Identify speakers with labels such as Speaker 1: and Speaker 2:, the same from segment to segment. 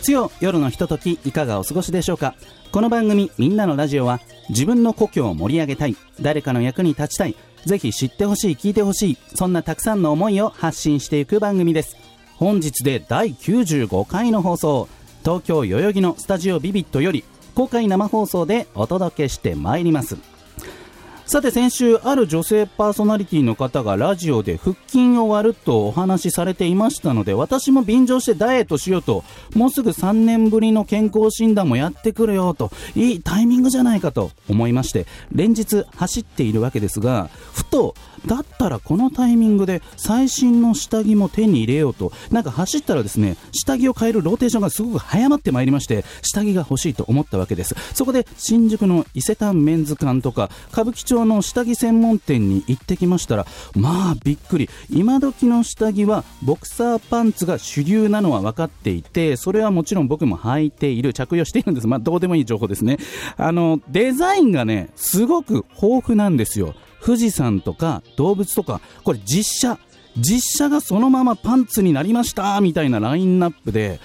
Speaker 1: 月曜夜のひとときいかがお過ごしでしょうか？この番組みんなのラジオは自分の故郷を盛り上げたい誰かの役に立ちたいぜひ知ってほしい聞いてほしいそんなたくさんの思いを発信していく番組です。本日で第95回の放送東京代々木のスタジオビビットより公開生放送でお届けしてまいります。さて先週ある女性パーソナリティの方がラジオで腹筋を割るとお話しされていましたので私も便乗してダイエットしようともうすぐ3年ぶりの健康診断もやってくるよといいタイミングじゃないかと思いまして連日走っているわけですがふとだったらこのタイミングで最新の下着も手に入れようと。なんか走ったらですね下着を変えるローテーションがすごく早まってまいりまして下着が欲しいと思ったわけです。そこで新宿の伊勢丹メンズ館とか歌舞伎町の下着専門店に行ってきましたらまあびっくり。今時の下着はボクサーパンツが主流なのは分かっていてそれはもちろん僕も履いている。着用しているんです。まあどうでもいい情報ですね。あのデザインがねすごく豊富なんですよ。富士山とか動物とかこれ実写。実写がそのままパンツになりましたみたいなラインナップで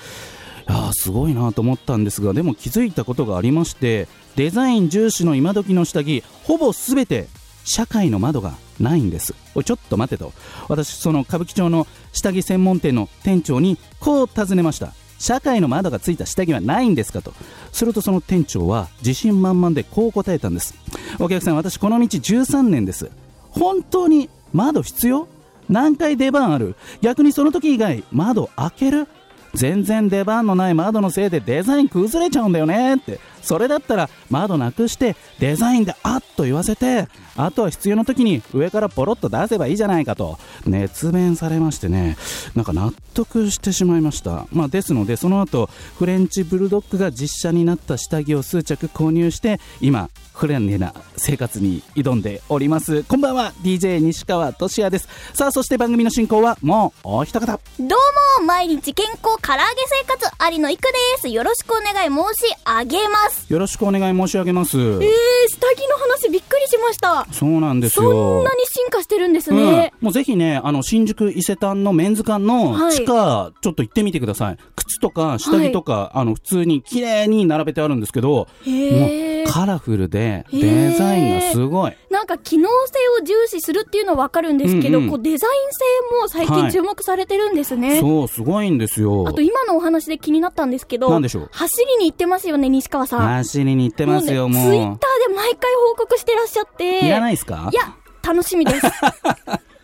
Speaker 1: いやすごいなと思ったんですがでも気づいたことがありましてデザイン重視の今時の下着ほぼ全て社会の窓がないんです。おちょっと待てと。私その歌舞伎町の下着専門店の店長にこう尋ねました。社会の窓がついた下着はないんですかと。するとその店長は自信満々でこう答えたんです。お客さん私この道13年です。本当に窓必要？何回出番ある？逆にその時以外窓開ける？全然出番のない窓のせいでデザイン崩れちゃうんだよねって。それだったら窓なくしてデザインであっと言わせてあとは必要な時に上からポロッと出せばいいじゃないかと熱弁されましてねなんか納得してしまいました、まあ、ですのでその後フレンチブルドッグが実写になった下着を数着購入して今フレンネな生活に挑んでおります。こんばんは DJ 西川俊也です。さあそして番組の進行はもうお一方。
Speaker 2: どうも毎日健康唐揚げ生活有野いくです。よろしくお願い申し上げます。
Speaker 1: よろしくお願い申し上げます。
Speaker 2: えー、下着の話びっくりしました。
Speaker 1: そうなんです
Speaker 2: そ
Speaker 1: よ
Speaker 2: んなに進化してるんですね、
Speaker 1: うん、もうぜひね、あの、新宿伊勢丹のメンズ館の
Speaker 2: はい。
Speaker 1: 地下、ちょっと行ってみてください。靴とか下着とか、あの、普通に綺麗に並べてあるんですけど、もうカラフルで、デザインがすごい。
Speaker 2: なんか機能性を重視するっていうのはわかるんですけど、
Speaker 1: うんうん。
Speaker 2: こうデザイン性も最
Speaker 1: はい。
Speaker 2: 近注目されてるんですね、
Speaker 1: そう、すごいんですよ。
Speaker 2: あ。と今のお話で気になったんですけど
Speaker 1: なんでしょう？
Speaker 2: 走りに行ってますよね西川さん。
Speaker 1: 走りに行ってますよ、
Speaker 2: もう。ね、ツイッ
Speaker 1: も
Speaker 2: ターで毎回報告してらっしゃって。
Speaker 1: う。いらないですか？
Speaker 2: いや、楽しみです。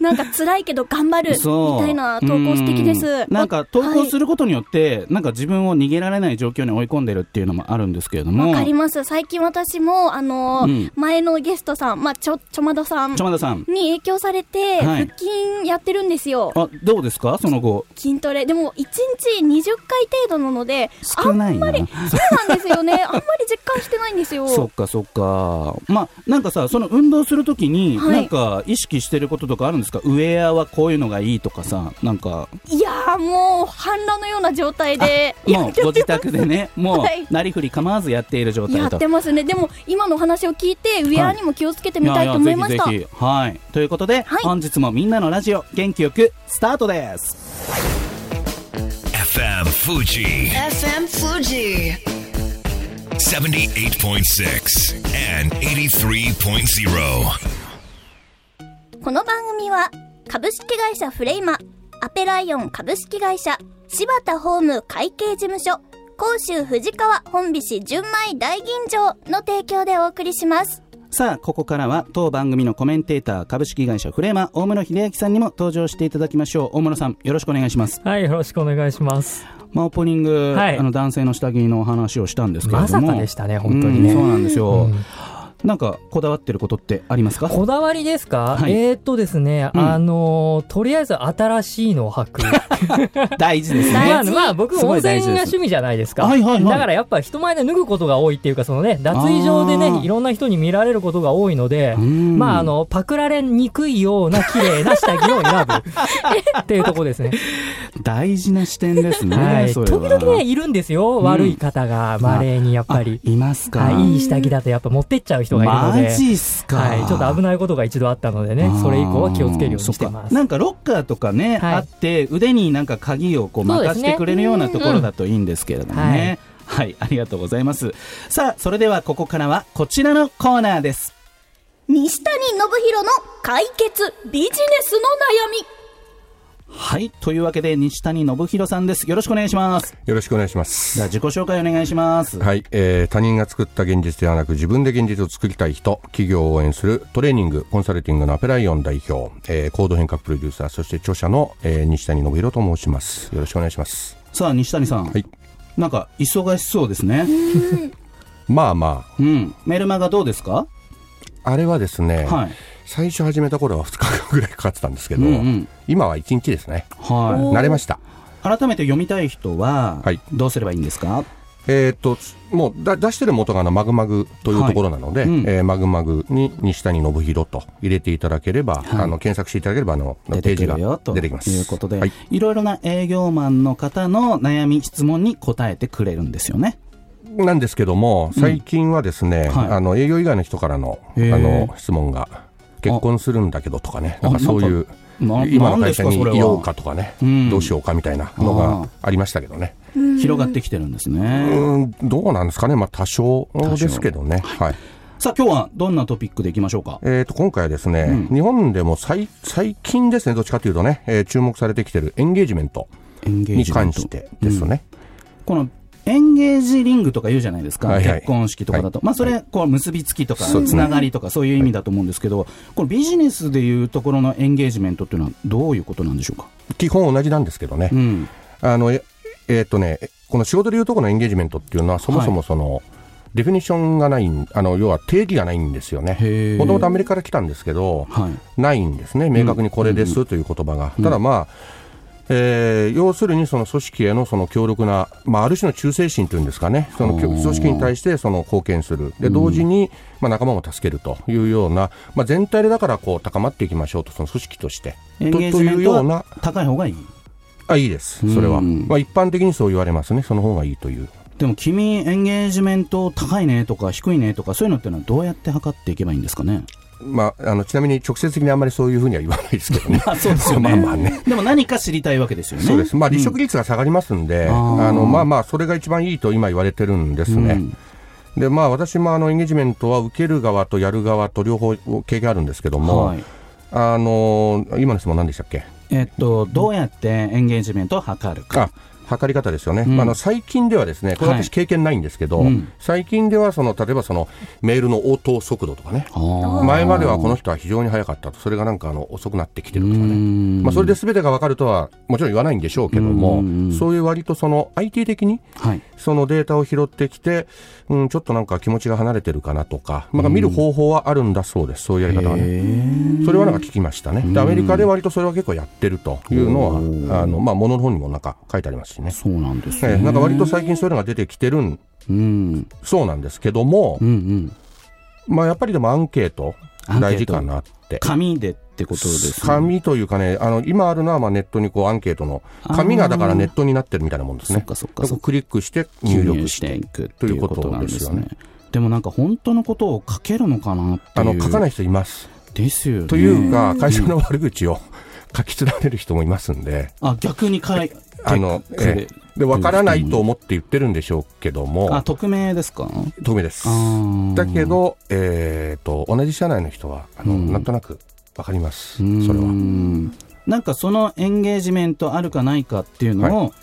Speaker 2: なんか辛いけど頑張るみたいな投稿素敵です
Speaker 1: うん。なんか投稿す
Speaker 2: る
Speaker 1: ることによって、なんか自分を逃げられない状況に追い込んでるっていうのもあるんですけれども。
Speaker 2: わかります。最近私も、あのー
Speaker 1: うん
Speaker 2: 前のゲストさん、まあ、ちょ、ちょまどさん
Speaker 1: ちょまださん。
Speaker 2: に影響されて、
Speaker 1: はい
Speaker 2: 腹筋やってるんですよ。
Speaker 1: あ、どうですか？その後。
Speaker 2: 筋トレ。でも、1日20回程度なので、
Speaker 1: 少ないな。
Speaker 2: そうなんですよね。あんまり実感してないんですよ。
Speaker 1: そっかそっか。まあ、なんかさ、その運動するときに、
Speaker 2: はい
Speaker 1: なんか意識してることとかあるんですか、ウェアはこういうのがいいとかさ、なんか、
Speaker 2: いやーもう、反乱のような状態で、
Speaker 1: もうご自宅でね、もう
Speaker 2: はい、
Speaker 1: なりふり構わずやっている状態
Speaker 2: や
Speaker 1: と。
Speaker 2: ってますね。でも、今のお話を聞いて、ウェアにも気をつけてみたいと思いました。
Speaker 1: ややぜひぜひ。はい。ということで、
Speaker 2: はい
Speaker 1: 本日もみんなのラジオ、元気よくスタートです。
Speaker 3: FM Fuji
Speaker 4: FM Fuji
Speaker 3: 78.6 and 83.0.
Speaker 2: この番組は株式会社フレイマアペライオン株式会社柴田ホーム会計事務所甲州藤川本菱純米大吟醸の提供でお送りします
Speaker 1: さあ、ここからは当番組のコメンテーター、株式会社フレーマ、大室秀明さんにも登場していただきましょう。大室さん、よろしくお願いします。
Speaker 5: はい、よろしくお願いします。
Speaker 1: まあ、オープニング、
Speaker 5: はい
Speaker 1: あの男性の下着のお話をしたんですけれども。
Speaker 5: まさかでしたね本当にね
Speaker 1: うんそうなんですよ。
Speaker 5: うん
Speaker 1: なんかこだわってることってありますか？
Speaker 5: こだわりですか、
Speaker 1: はい
Speaker 5: えーっとですね、
Speaker 1: うん
Speaker 5: あのーとりあえず新しいのを履く。
Speaker 1: 大事です
Speaker 5: まあ、
Speaker 1: ね。
Speaker 5: まあ、僕、温泉が趣味じゃないですか。
Speaker 1: はいはいはい
Speaker 5: だからやっぱ人前で脱ぐことが多いっていうか、そのね、脱衣場でね、いろんな人に見られることが多いので、
Speaker 1: うん
Speaker 5: まあ、あの、パクられにくいような綺麗な下着を選ぶ っていうところですね。
Speaker 1: 大事な視点ですね。
Speaker 5: はい。
Speaker 1: そ
Speaker 5: 時々ね、いるんですよ。
Speaker 1: ん
Speaker 5: 悪い方が、稀にやっぱり。
Speaker 1: あいますか。
Speaker 5: はい、いい下着だとやっぱ持ってっちゃう人がいるの
Speaker 1: マ
Speaker 5: で。
Speaker 1: ジっすか。
Speaker 5: はい、ちょっと危ないことが一度あったのでね、それ以降は気をつけるようにしてます。
Speaker 1: なんかロッカーとかね、
Speaker 5: はい
Speaker 1: あって腕になんか鍵をこう任せてくれるようなところだといいんですけれどもね。はい、ありがとうございます。さあ、それではここからはこちらのコーナーです。
Speaker 2: 西谷信弘の解決ビジネスの悩み。
Speaker 1: はい、というわけで西谷信弘さんです。よろしくお願いします。
Speaker 6: よろしくお願いしま
Speaker 1: じゃ
Speaker 6: す。
Speaker 1: あ自己紹介お願いします。
Speaker 6: はい、えー他人が作った現実ではなく自分で現実を作りたい人、企業を応援するトレーニング、コンサルティングのアペライオン代表、えー、コード変革プロデューサー、そして著者の、えー西谷信弘と申します。よろしくお願いします。
Speaker 1: さあ、西谷さん。
Speaker 6: はい。
Speaker 1: なんか忙しそうですね。
Speaker 6: まあま
Speaker 1: うん。メルマガどうですか？
Speaker 6: あ、あれはですね、
Speaker 1: はい。
Speaker 6: 最初始めた頃は2日間ぐらいかかってたんですけど、
Speaker 1: うんうん
Speaker 6: 今は1日ですね。
Speaker 1: は
Speaker 6: 慣れました。
Speaker 1: い。改めて読みたい人は
Speaker 6: はい、
Speaker 1: どうすればいいんですか、
Speaker 6: えーっと、もうだ出してる元があのマグマグというところなので、
Speaker 1: はいうん
Speaker 6: えーマグマグに西谷信弘と入れていただければ、
Speaker 1: はい
Speaker 6: あの検索していただければあのページが出てきます。
Speaker 1: いうことで、
Speaker 6: はい
Speaker 1: い、ろいろな営業マンの方の悩み、質問に答えてくれるんですよね。
Speaker 6: なんですけども、最近はですね、
Speaker 1: はい
Speaker 6: あの営業以外の人からのあの質問が、結婚するんだけどとかね、
Speaker 1: あ
Speaker 6: なんかそういう、
Speaker 1: な
Speaker 6: 今の会社にいようかとかね、
Speaker 1: うん。
Speaker 6: どうしようかみたいなのがありましたけどね、
Speaker 1: 広がってきてるんです
Speaker 6: う
Speaker 1: ね。
Speaker 6: ん、どうなんですかね、まあ、多少ですけどね。はい。
Speaker 1: さあ、今日はどんなトピックでいきましょうか？
Speaker 6: えー、と今回はですね、
Speaker 1: うん。
Speaker 6: 日本でも最最近ですね、どっちかというとね、えー注目されてきてるエンゲージメントに関してですね。
Speaker 1: このエンゲージリングとか言うじゃないですか、
Speaker 6: はいはい。
Speaker 1: 結婚式とかだと、まあ、それ、こう結びつきとか、つながりとか、そういう意味だと思うんですけど、このビジネスでいうところのエンゲージメントっていうのは、どういうことなんでしょうか？
Speaker 6: 基本同じなんですけどね、
Speaker 1: うん、
Speaker 6: あのええーとね、この仕事でいうところのエンゲージメントっていうのは、そもそもその、デフィニッションがないん、あの要は定義がないんですよね。もともとアメリカから来たんですけど、
Speaker 1: はい、
Speaker 6: ないんですね、明確にこれですという言葉が。ただまあ、えー要するにその組織へのその強力な、まあ、ある種の忠誠心というんですかね、その組織に対してその貢献する、で同時にまあ仲間も助けるというような、まあ、全体でだからこう高まっていきましょうと、その組織として。というような
Speaker 1: は、高い方がいい？
Speaker 6: あいいです、それは。
Speaker 1: うん
Speaker 6: まあ、一般的にそう言われますね、その方がいいという。
Speaker 1: でも君、エンゲージメント高いねとか低いねとか、そういうのってのはどうやって測っていけばいいんですかね？
Speaker 6: まあ、あのちなみに直接的にあんまりそういうふうには言わないですけどね。
Speaker 1: あ そうですよね
Speaker 6: まあまあね。
Speaker 1: でも何か知りたいわけですよね。
Speaker 6: そうです。まあ、離職率が下がりますんで、
Speaker 1: あー
Speaker 6: あの、まあまあ、それが一番いいと今言われてるんですね。
Speaker 1: うん
Speaker 6: で、まあ、私もあの、エンゲージメントは受ける側とやる側と両方経験あるんですけども、
Speaker 1: はい
Speaker 6: あの、今の質問何でしたっけ？
Speaker 1: えっと、どうやってエンゲージメントを測るか。
Speaker 6: あ、測り方ですよね。
Speaker 1: うん。
Speaker 6: あの、最近ではですね、これ
Speaker 1: はい。
Speaker 6: 私経験ないんですけど、
Speaker 1: うん。
Speaker 6: 最近ではその、例えばその、メールの応答速度とかね、前まではこの人は非常に早かったと、それがなんかあの遅くなってきてるとか
Speaker 1: う
Speaker 6: ね、
Speaker 1: ん。
Speaker 6: まあ、それで全てが分かるとはもちろん言わないんでしょうけども、
Speaker 1: うん
Speaker 6: そういう割とその IT 的に
Speaker 1: はい。
Speaker 6: そのデータを拾ってきて、うん、ちょっとなんか気持ちが離れてるかなとか、なんか見る方法はあるんだそうです、そういうやり方はね。
Speaker 1: へ
Speaker 6: それはなんか聞きましたね。で、アメリカで割とそれは結構やってるというのは、あの、まあ、ものの本にもなんか書いてありますしね。
Speaker 1: そうなんですね。
Speaker 6: ええなんか割と最近そういうのが出てきてるん、
Speaker 1: うん。
Speaker 6: そうなんですけども
Speaker 1: うんう、ん。
Speaker 6: まあ、やっぱりでもアンケート
Speaker 1: アンケート
Speaker 6: 大事かなって。
Speaker 1: 紙でってことですね。
Speaker 6: 紙というかね、あの、今あるのはまあネットにこうアンケートの、紙がだからネットになってるみたいなもんですね。
Speaker 1: そっかそっかそっか。
Speaker 6: クリックして
Speaker 1: 入
Speaker 6: 入
Speaker 1: 力し
Speaker 6: てて。
Speaker 1: くっていうことなんですね
Speaker 6: ということで。
Speaker 1: でもなんか本当のことを書けるのかなっていう。
Speaker 6: あの、書かない人います。
Speaker 1: ですよね。
Speaker 6: というか、会社の悪口を 書き連ねる人もいますんで、
Speaker 1: あ、逆に書いて
Speaker 6: あの、ええで、わからないと思って言ってるんでしょうけど
Speaker 1: あ、
Speaker 6: も、
Speaker 1: 匿名ですか？
Speaker 6: 透明です
Speaker 1: あ。ー
Speaker 6: だけど、えっと、同じ社内の人は、あの、
Speaker 1: うん
Speaker 6: なんとなくわかります。それは。
Speaker 1: なんかそのエンゲージメントあるかないかっていうのを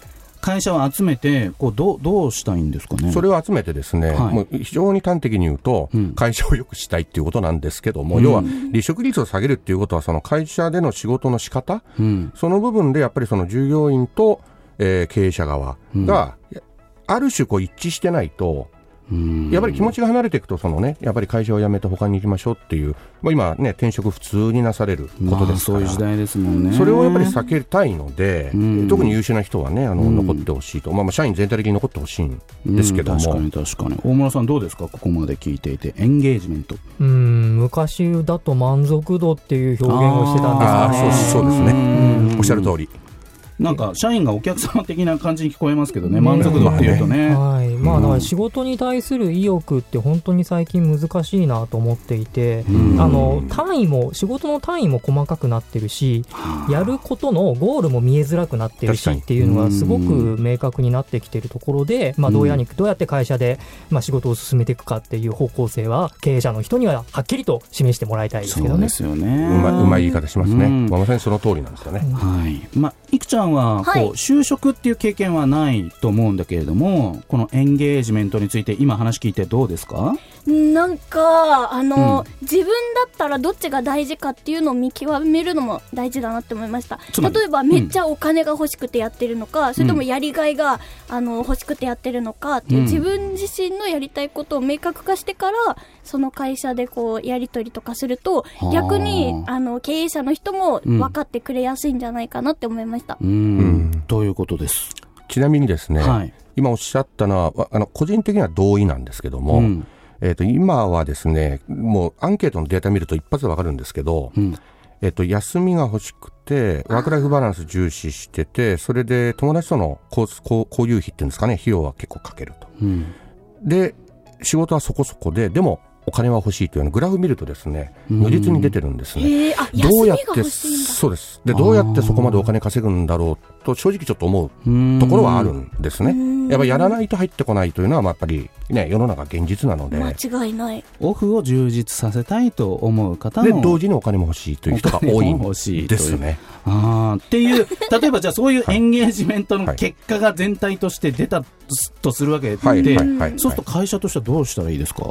Speaker 1: 会社は集めてこうどうどうしたいんですかね？
Speaker 6: それを集めてですね、
Speaker 1: はい。
Speaker 6: もう非常に端的に言うと、
Speaker 1: うん。
Speaker 6: 会社を良くしたいっていうことなんですけども、
Speaker 1: うん。
Speaker 6: 要は離職率を下げるっていうことは、その会社での仕事の仕方、
Speaker 1: うん。
Speaker 6: その部分でやっぱりその従業員と、えー経営者側が、ある種こう一致してないと、やっぱり気持ちが離れていくと、そのね、やっぱり会社を辞めて他に行きましょうっていう、まあ、今ね、転職普通になされること
Speaker 1: まあ
Speaker 6: ですから、
Speaker 1: そういう時代ですもんね。
Speaker 6: それをやっぱり避けたいので、
Speaker 1: ん
Speaker 6: 特に優秀な人はね、あの、
Speaker 1: うん
Speaker 6: 残ってほしいと、まあ、まあ社員全体的に残ってほしいんですけども、
Speaker 1: うん確かに確かに。大村さんどうですか？ここまで聞いていて。エンゲージメント。
Speaker 5: うん、昔だと満足度っていう表現をしてたんですかね。
Speaker 6: そうそうですね
Speaker 1: うん
Speaker 6: おっしゃる通り。
Speaker 1: なんか、社員がお客様的な感じに聞こえますけどね。
Speaker 5: ね
Speaker 1: 満足度っていうとね。
Speaker 5: はい。まあ、
Speaker 1: うん
Speaker 5: だから仕事に対する意欲って本当に最近難しいなと思っていて、
Speaker 1: うん
Speaker 5: あの、単位も、仕事の単位も細かくなってるし、やることのゴールも見えづらくなってるしっていうのがすごく明確になってきてるところで、まあ、どうやにどうやって会社で、まあ、仕事を進めていくかっていう方向性は経営者の人にははっきりと示してもらいたいですけどね
Speaker 1: そうで。すよね。
Speaker 6: うまいうまい言い方しますね。まさにその通りなんですよね。
Speaker 1: はい。まあ、いくちゃんは、こう、
Speaker 2: はい
Speaker 1: 就職っていう経験はないと思うんだけれども、このエンゲージメントについて今話聞いてどうですか？
Speaker 2: なんか、あの、
Speaker 1: うん。
Speaker 2: 自分だったらどっちが大事かっていうのを見極めるのも大事だなって思いました。例えばめっちゃお金が欲しくてやってるのか、それともやりがいがあの欲しくてやってるのかっていう、
Speaker 1: うん。
Speaker 2: 自分自身のやりたいことを明確化してからその会社でこうやり取りとかすると
Speaker 1: はあ。
Speaker 2: 逆にあの経営者の人も
Speaker 1: うん
Speaker 2: 分かってくれやすいんじゃないかなって思いました、
Speaker 1: うん。
Speaker 6: うん。
Speaker 1: ということです。
Speaker 6: ちなみにですね、
Speaker 1: はい。
Speaker 6: 今おっしゃったのは、わあの、個人的には同意なんですけども、
Speaker 1: うん
Speaker 6: えっ、と、今はですね、もうアンケートのデータ見ると一発でわかるんですけど、
Speaker 1: うん。
Speaker 6: えっ、と、休みが欲しくて、ワークライフバランス重視してて、それで友達との交交交友費っていうんですかね、費用は結構かけると。
Speaker 1: うん。
Speaker 6: で、仕事はそこそこで、でもお金は欲しいというのグラフ見るとですね、如実に出てるんですね。どうやって、そうです。で、どうやってそこまでお金稼ぐんだろうと、正直ちょっと思うところはあるんですね。やっぱやらないと入ってこないというのは、まあやっぱりね、世の中現実なので、
Speaker 2: 間違いない。
Speaker 1: オフを充実させたいと思う方
Speaker 6: で、
Speaker 1: も
Speaker 6: 同時にお金も欲しいという人が多いんですね。
Speaker 1: あーっていう 例えばじゃあそういうエンゲージメントの結果が全体として出たとするわけで、
Speaker 6: はい、はい、はい。
Speaker 1: そうすると会社としてはどうしたらいいですか、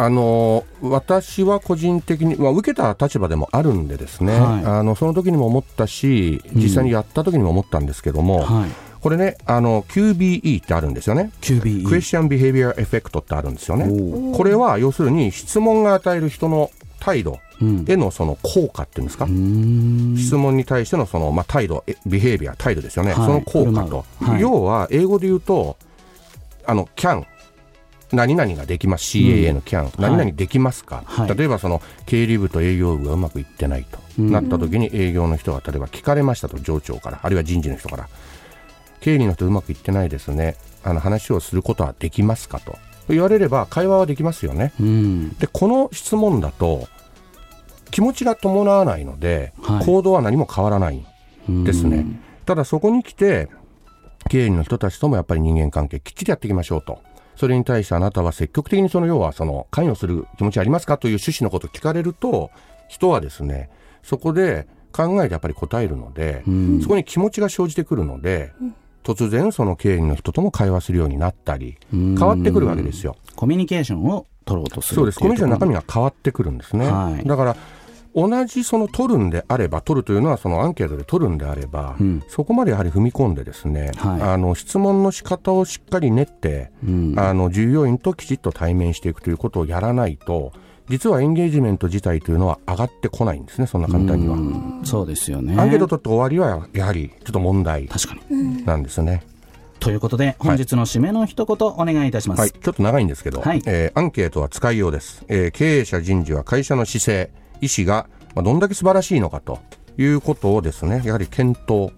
Speaker 6: あの私は個人的に、まあ、受けた立場でもあるんでですね、
Speaker 1: はい。
Speaker 6: あのその時にも思ったし実際にやった時にも思ったんですけども、
Speaker 1: はい、
Speaker 6: これねあの QBE ってあるんですよね。
Speaker 1: QBE
Speaker 6: クエスチョン・ビヘイビア・エフェクトってあるんですよね。
Speaker 1: お
Speaker 6: これは要するに質問が与える人の態度
Speaker 1: うん。
Speaker 6: へのその効果っていうんですか、
Speaker 1: うーん。
Speaker 6: 質問に対してのその、まあ、態度、えビヘイビア、態度ですよね、
Speaker 1: はい。
Speaker 6: その効果と、
Speaker 1: はい。
Speaker 6: 要は英語で言うと、あの can、何々ができます、CAA の can、何々できますか、
Speaker 1: はい。
Speaker 6: 例えばその経理部と営業部がうまくいってないと、
Speaker 1: うん。
Speaker 6: なった時に営業の人が例えば聞かれましたと、上長から、あるいは人事の人から、経理の人うまくいってないですね、あの話をすることはできますかと。言われれば、会話はできますよね。
Speaker 1: うん。
Speaker 6: でこの質問だと気持ちが伴わないので、
Speaker 1: はい。
Speaker 6: 行動は何も変わらないんですね、ただそこに来て経営の人たちともやっぱり人間関係きっちりやっていきましょうとそれに対してあなたは積極的にその要はその関与する気持ちありますかという趣旨のことを聞かれると人はですねそこで考えてやっぱり答えるので、
Speaker 1: うん
Speaker 6: そこに気持ちが生じてくるので、突然その経営の人とも会話するようになったり
Speaker 1: うん
Speaker 6: 変わってくるわけですよ。
Speaker 1: コミュニケーションを取ろうとする
Speaker 6: そうです。コミュニケーションの中身
Speaker 1: が
Speaker 6: が変わってくるんですね。
Speaker 1: はい
Speaker 6: だから、同じその取るんであれば、取るというのはそのアンケートで取るんであれば、
Speaker 1: うん。
Speaker 6: そこまでやはり踏み込んでですね、
Speaker 1: はい。
Speaker 6: あの質問の仕方をしっかり練って、
Speaker 1: うん。
Speaker 6: あの従業員ときちっと対面していくということをやらないと、実はエンゲージメント自体というのは上がってこないんですね、そんな簡単には。
Speaker 1: うん。そうですよね。
Speaker 6: アンケート取って終わりはやはりちょっと問題
Speaker 1: 確かに。
Speaker 6: なんですね。
Speaker 1: ということで本日の締めの一言お願いいたします、
Speaker 6: はい、ちょっと長いんですけど、
Speaker 1: はい。
Speaker 6: えーアンケートは使いようです、えー経営者人事は会社の姿勢、意思が、まあ、どんだけ素晴らしいのかということをですね、やはり検討、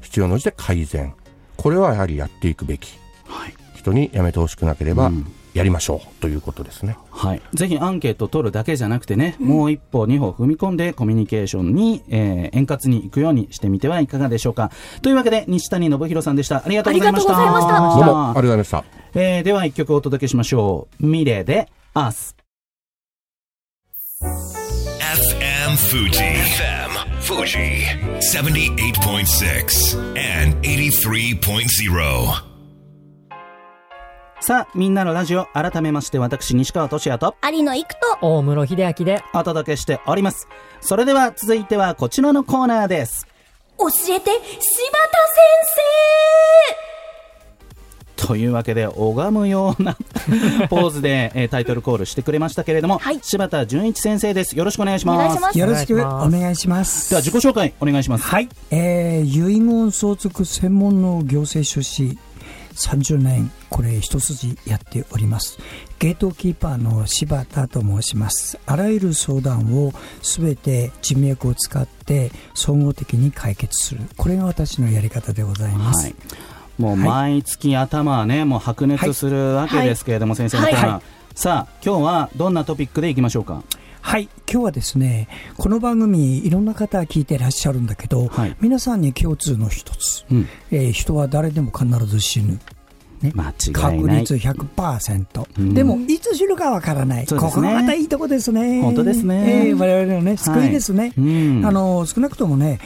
Speaker 6: 必要に応じて改善、これはやはりやっていくべき、
Speaker 1: はい。
Speaker 6: 人にやめてほしくなければ
Speaker 1: うん。
Speaker 6: やりましょうということですね。
Speaker 1: はい、ぜひアンケート取るだけじゃなくてね、もう一歩二歩踏み込んでコミュニケーションに、えー円滑に行くようにしてみてはいかがでしょうか。というわけで西谷信弘さんでした。ありがとうございました。
Speaker 2: ありがとうございました。
Speaker 6: どうもありがとうございました。
Speaker 1: えーでは一曲お届けしましょう。ミレでアース
Speaker 3: FM Fuji. FM Fuji. 78.6 and 83.0.
Speaker 1: さあみんなのラジオ改めまして私西川俊也と
Speaker 2: 有野育と
Speaker 5: 大室秀明で、
Speaker 1: お届けしておりますそれでは続いてはこちらのコーナーです
Speaker 2: 教えて柴田先
Speaker 1: というわけで拝むような ポーズで、えータイトルコールしてくれましたけれども、
Speaker 2: はい。
Speaker 1: 柴田純一先生です。よろしくお願いします。
Speaker 2: お願いします。
Speaker 7: よろしく
Speaker 5: お願いします。
Speaker 7: お願いします。
Speaker 1: では自己紹介お願いします。
Speaker 7: はい、えー、遺言相続専門の行政書士30年これ一筋やっております。ゲートキーパーの柴田と申します。あらゆる相談をすべて人脈を使って総合的に解決する。これが私のやり方でございます、
Speaker 1: はい、もう毎月頭はね、もう白熱するわけですけれども、先生のテーマ、
Speaker 7: はい
Speaker 1: さあ今日はどんなトピックでいきましょうか？
Speaker 7: はい、今日はですね、この番組、いろんな方聞いてらっしゃるんだけど、
Speaker 1: はい。
Speaker 7: 皆さんに共通の一つ、
Speaker 1: うん。
Speaker 7: えー人は誰でも必ず死ぬ。ね、確率100%、
Speaker 1: うん。
Speaker 7: でもいつ死ぬかわからない、
Speaker 1: ね。
Speaker 7: ここがまたいいとこですね、
Speaker 1: 本当ですね。
Speaker 7: えー我々のね、救いですね、
Speaker 1: うん。
Speaker 7: あの少なくともね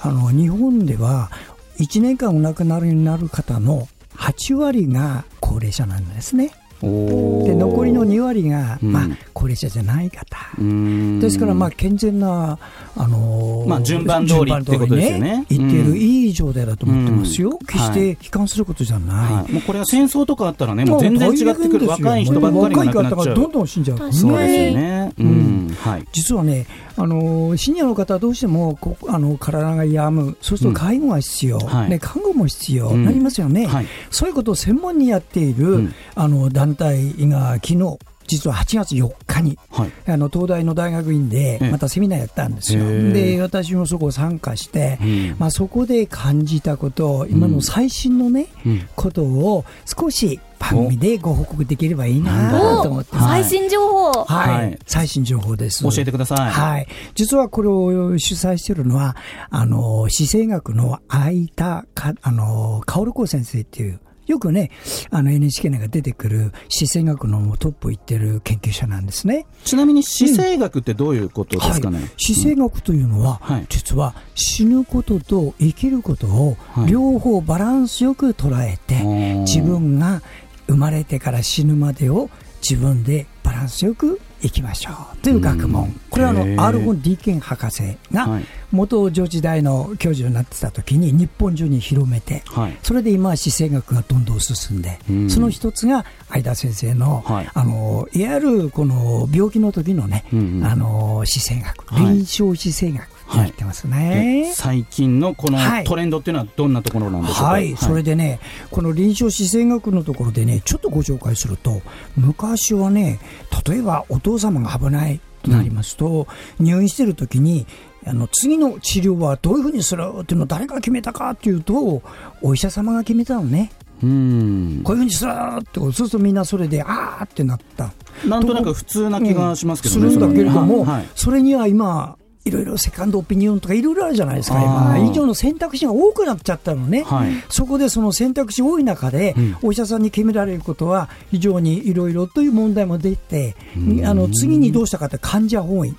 Speaker 7: あの、日本では1年間お亡くなりになる方の8割が高齢者なんですね。で残りの2割が、
Speaker 1: うん
Speaker 7: まあ、高齢者じゃない方。
Speaker 1: うん
Speaker 7: ですから、まあ、健全な、あのー
Speaker 1: まあ順番通りってことですよね
Speaker 7: 言ってい
Speaker 1: うん
Speaker 7: るいい状態だと思ってますよ。
Speaker 1: うん
Speaker 7: 決して悲観することじゃない。
Speaker 1: はい、もうこれは戦争とかあったらね、も
Speaker 7: もう
Speaker 1: う全然違ってくる、若い人ばっかりが亡くなっちゃう。
Speaker 7: 若い方がどんどん死んじゃうね
Speaker 1: そうですよね。う
Speaker 7: うん
Speaker 1: ん、はい。
Speaker 7: 実はね、あのーシニアの方はどうしてもこあの体が病む、そうすると介護が必要、
Speaker 1: はい。
Speaker 7: ね、看護も必要、
Speaker 1: うん。
Speaker 7: なりますよね、
Speaker 1: はい。
Speaker 7: そういうことを専門にやっている、
Speaker 1: うん。
Speaker 7: あの団体が昨日実は8月4日に
Speaker 1: はい。
Speaker 7: あの東大の大学院で
Speaker 1: ええ
Speaker 7: またセミナーやったんですよ。で、私もそこを参加して、
Speaker 1: うん
Speaker 7: まあ、そこで感じたこと、今の最新のね、
Speaker 1: うん
Speaker 7: ことを少し番組でご報告できればいいな
Speaker 1: お
Speaker 7: と思って
Speaker 2: 最新情報。
Speaker 7: はい、
Speaker 1: はい
Speaker 7: 最新情報です。
Speaker 1: 教えてください。
Speaker 7: はい。実はこれを主催しているのは、あの、姿勢学の相田か、あの、薫子先生っていう、よくね、あの NHK なんか出てくる姿勢学のトップを言ってる研究者なんですね。
Speaker 1: ちなみに姿勢学ってどういうことですかね？
Speaker 7: はい、姿勢学というのは、
Speaker 1: はい。
Speaker 7: 実は死ぬことと生きることを
Speaker 1: はい。
Speaker 7: 両方バランスよく捉えて、
Speaker 1: うん
Speaker 7: 自分が生まれてから死ぬまでを自分でバランスよく生きましょう。という学
Speaker 1: うん。
Speaker 7: 問。これはあの、アー。ルゴン・ディーケン博士が
Speaker 1: はい。
Speaker 7: 元上智大の教授になってた時に日本中に広めて、
Speaker 1: はい。
Speaker 7: それで今は姿勢学がどんどん進んで、
Speaker 1: うん。
Speaker 7: その一つが相田先生の、
Speaker 1: はい。
Speaker 7: あの、いわゆるこの病気の時のね、
Speaker 1: うんうん。
Speaker 7: あの、姿勢学、
Speaker 1: はい
Speaker 7: 臨床姿勢学って言ってますね。
Speaker 1: で最近のこの
Speaker 7: はい
Speaker 1: トレンドっていうのはどんなところなんでしょうか？
Speaker 7: はい、それでね、この臨床姿勢学のところでね、ちょっとご紹介すると、昔はね、例えばお父様が危ないとなりますと、入院してる時に、あの次の治療はどういうふうにするっていうのを誰が決めたかっていうと、お医者様が決めたのね、
Speaker 1: うん。
Speaker 7: こういうふうにするって、そうするとみんなそれで、あーってなった。
Speaker 1: なんとなく普通な気がしますけどね。
Speaker 7: するんだけれども、
Speaker 1: はいはい
Speaker 7: それには今、いろいろセカンドオピニオンとかいろいろあるじゃないですか、今。以上の選択肢が多くなっちゃったのね。
Speaker 1: はい
Speaker 7: そこでその選択肢多い中で、
Speaker 1: うん
Speaker 7: お医者さんに決められることは非常にいろいろという問題も出て、
Speaker 1: うん
Speaker 7: あの次にどうしたかって患者本位。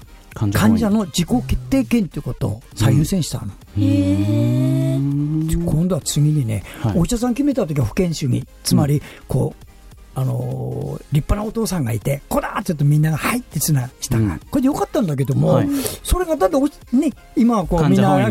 Speaker 1: 患者
Speaker 7: の自己決定権ということを最優先したの。今度は次にね、
Speaker 1: はい
Speaker 7: お医者さん決めた時は不権主義。つまり、こう、あのー立派なお父さんがいて、こだって言うとみんなが、はいってつな、した。が、
Speaker 1: うん。
Speaker 7: これでよかったんだけども、
Speaker 1: はい。
Speaker 7: それがだってお、ね、今はこう
Speaker 1: 患
Speaker 7: みんな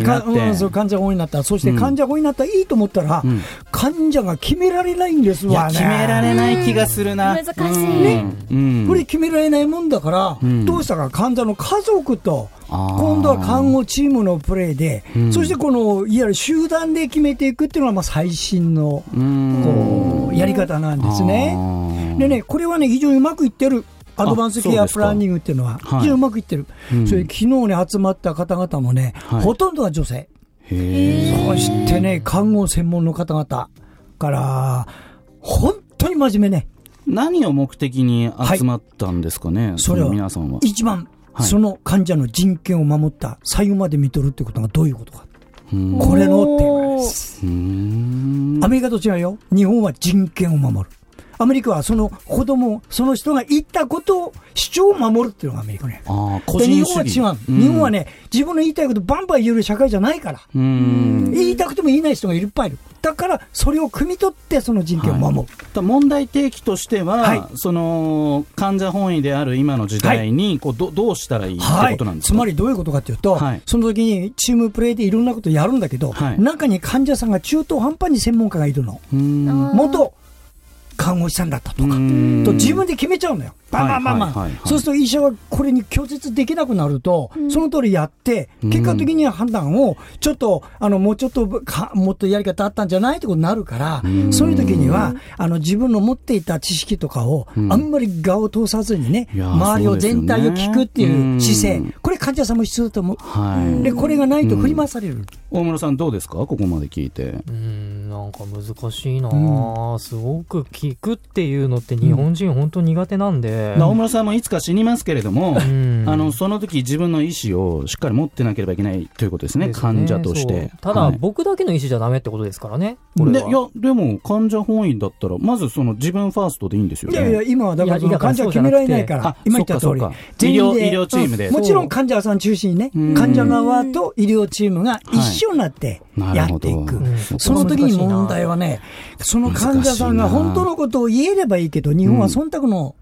Speaker 7: 患者本位になった。そして
Speaker 1: うん。
Speaker 7: 患者本位になったらいいと思ったら、
Speaker 1: うん
Speaker 7: 患者が決められないんですわね。
Speaker 1: 決められない気がするな。
Speaker 2: うん難しい
Speaker 1: ね。うん
Speaker 7: これ決められないもんだから、
Speaker 1: うん
Speaker 7: どうしたか患者の家族と、今度は看護チームのプレーで、
Speaker 1: うん
Speaker 7: そしてこのいわゆる集団で決めていくっていうのがまあ最新の
Speaker 1: うん
Speaker 7: こうやり方なんですね。でね、これはね、非常にうまくいってる。アドバンスケアプランニングっていうのは、
Speaker 1: はい
Speaker 7: 非常にうまくいってる。
Speaker 1: うん
Speaker 7: それ昨日に集まった方々もね、
Speaker 1: はい
Speaker 7: ほとんどが女性。
Speaker 1: へ
Speaker 7: そしてね、看護専門の方々から、本当に真面目ね。
Speaker 1: 何を目的に集まったんですかね、その
Speaker 7: それは
Speaker 1: 皆さんは。
Speaker 7: 一番、
Speaker 1: はい
Speaker 7: その患者の人権を守った、最後まで見とるってことがどういうことか。
Speaker 1: うん
Speaker 7: これのテーマです。アメリカと違うよ。日本は人権を守る。アメリカはその子供、その人が言ったことを、主張を守るっていうのがアメリカね。
Speaker 1: ああ、個人主義。
Speaker 7: 本は違う。日本はね、自分の言いたいことバンバン言える社会じゃないから。
Speaker 1: うん、
Speaker 7: 言いたくても言えない人がいっぱいいる。だから、それを汲み取って、その人権を守る。
Speaker 1: だ問題提起としては、
Speaker 7: はい
Speaker 1: その患者本位である今の時代に、こうどどうしたらいいって
Speaker 7: はい
Speaker 1: ことなん。ですか、
Speaker 7: つまりどういうことかというと、
Speaker 1: はい
Speaker 7: その時にチームプレーでいろんなことやるんだけど、
Speaker 1: はい
Speaker 7: 中に患者さんが中途半端に専門家がいるの。元、看護師さんだったとか、
Speaker 1: うん。
Speaker 7: と自分で決めちゃうのよ。バンバンバンバ。ン、
Speaker 1: はいはいはいはい。
Speaker 7: そうすると医者はこれに拒絶できなくなると、その通りやって、結果的には判断を、ちょっと、あの、もうちょっとか、もっとやり方あったんじゃないってことになるから、そういう時には、あの、自分の持っていた知識とかを、あんまり我を通さずにね、周りを全体を聞くっていう姿
Speaker 1: うん。
Speaker 7: 勢、これ患者さんも必要だと思う。
Speaker 1: はい。
Speaker 7: で、これがないと振り回される。
Speaker 1: 大村さんどうですか？ここまで聞いて。
Speaker 5: うーんなんか難しいなあ、すごく聞くっていうのって日本人本当苦手なんで、
Speaker 1: 大村さんもいつか死にますけれども、
Speaker 5: ん。
Speaker 1: あの、その時自分の意思をしっかり持ってなければいけないということですね、
Speaker 5: ですね。
Speaker 1: 患者として。
Speaker 5: ただ、
Speaker 1: はい。
Speaker 5: 僕だけの意思じゃダメってことですからねい
Speaker 1: や、でも、患者本位だったら、まずその自分ファーストでいいんですよね。
Speaker 7: いやいや、今はだから患者は決められないから
Speaker 1: あ、
Speaker 7: 今言った通り。
Speaker 1: 医療医療チームで。
Speaker 7: うん。もちろん患者さん中心にね
Speaker 1: うん、
Speaker 7: 患者側と医療チームが一緒になってやっていく。
Speaker 1: なるほど。
Speaker 5: うん
Speaker 7: その時に問題はね、その患者さんが本当のことを言えればいいけど、日本は忖度の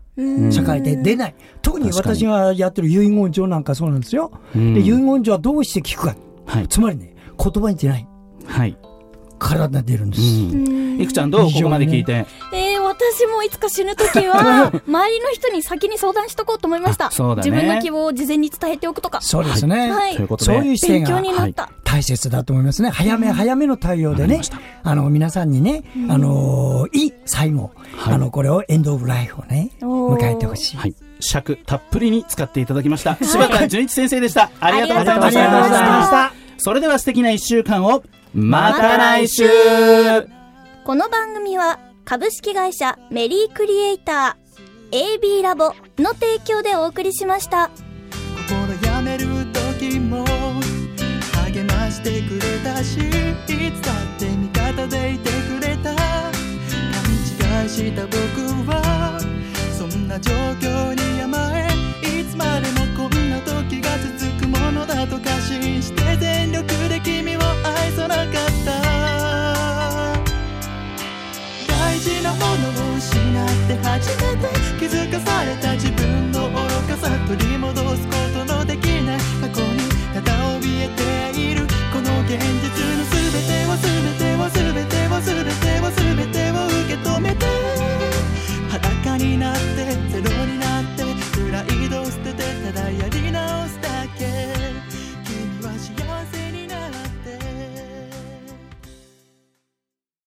Speaker 7: 社会で出ない。特に私がやってる遺言状なんかそうなんですよ。
Speaker 1: うん
Speaker 7: で遺言状はどうして聞くか。
Speaker 1: はい。
Speaker 7: つまりね、言葉に出ない。
Speaker 1: はい。
Speaker 7: 体に出るんで
Speaker 1: う
Speaker 7: す。
Speaker 1: ん。いくちゃんどうここまで聞いて？
Speaker 2: えー、私もいつか死ぬときは、周りの人に先に相談しとこうと思いました。
Speaker 1: あそうだね
Speaker 2: 自分の希望を事前に伝えておくとか。
Speaker 7: そうですね。
Speaker 2: はい
Speaker 1: ということで。
Speaker 7: そういう姿勢
Speaker 2: 勉強
Speaker 7: が
Speaker 2: になった。
Speaker 7: 大切だと思いますね。早め早めの対応でねあの、皆さんにね、あの、いい最後、
Speaker 1: はい
Speaker 7: あの、これをエンドオブライフをね、迎えてほしい。
Speaker 1: はい。尺たっぷりに使っていただきました。柴田純一先生でした。ありがとうございまし
Speaker 2: ありがとうございま
Speaker 1: た。
Speaker 2: した
Speaker 1: それでは素敵な一週間を、また来週
Speaker 2: この番組は、株式会社メリークリエイター、AB ラボの提供でお送りしました。
Speaker 8: 心やめる時も励ましてくれたしいつだって味方でいてくれた勘違いした僕はそんな状況に甘えいつまでもこんな時が続くものだと過信して全力で君をなものを失って初めて気づかされた自分の愚かさ取り戻すことのできない過去にただ怯えているこの現実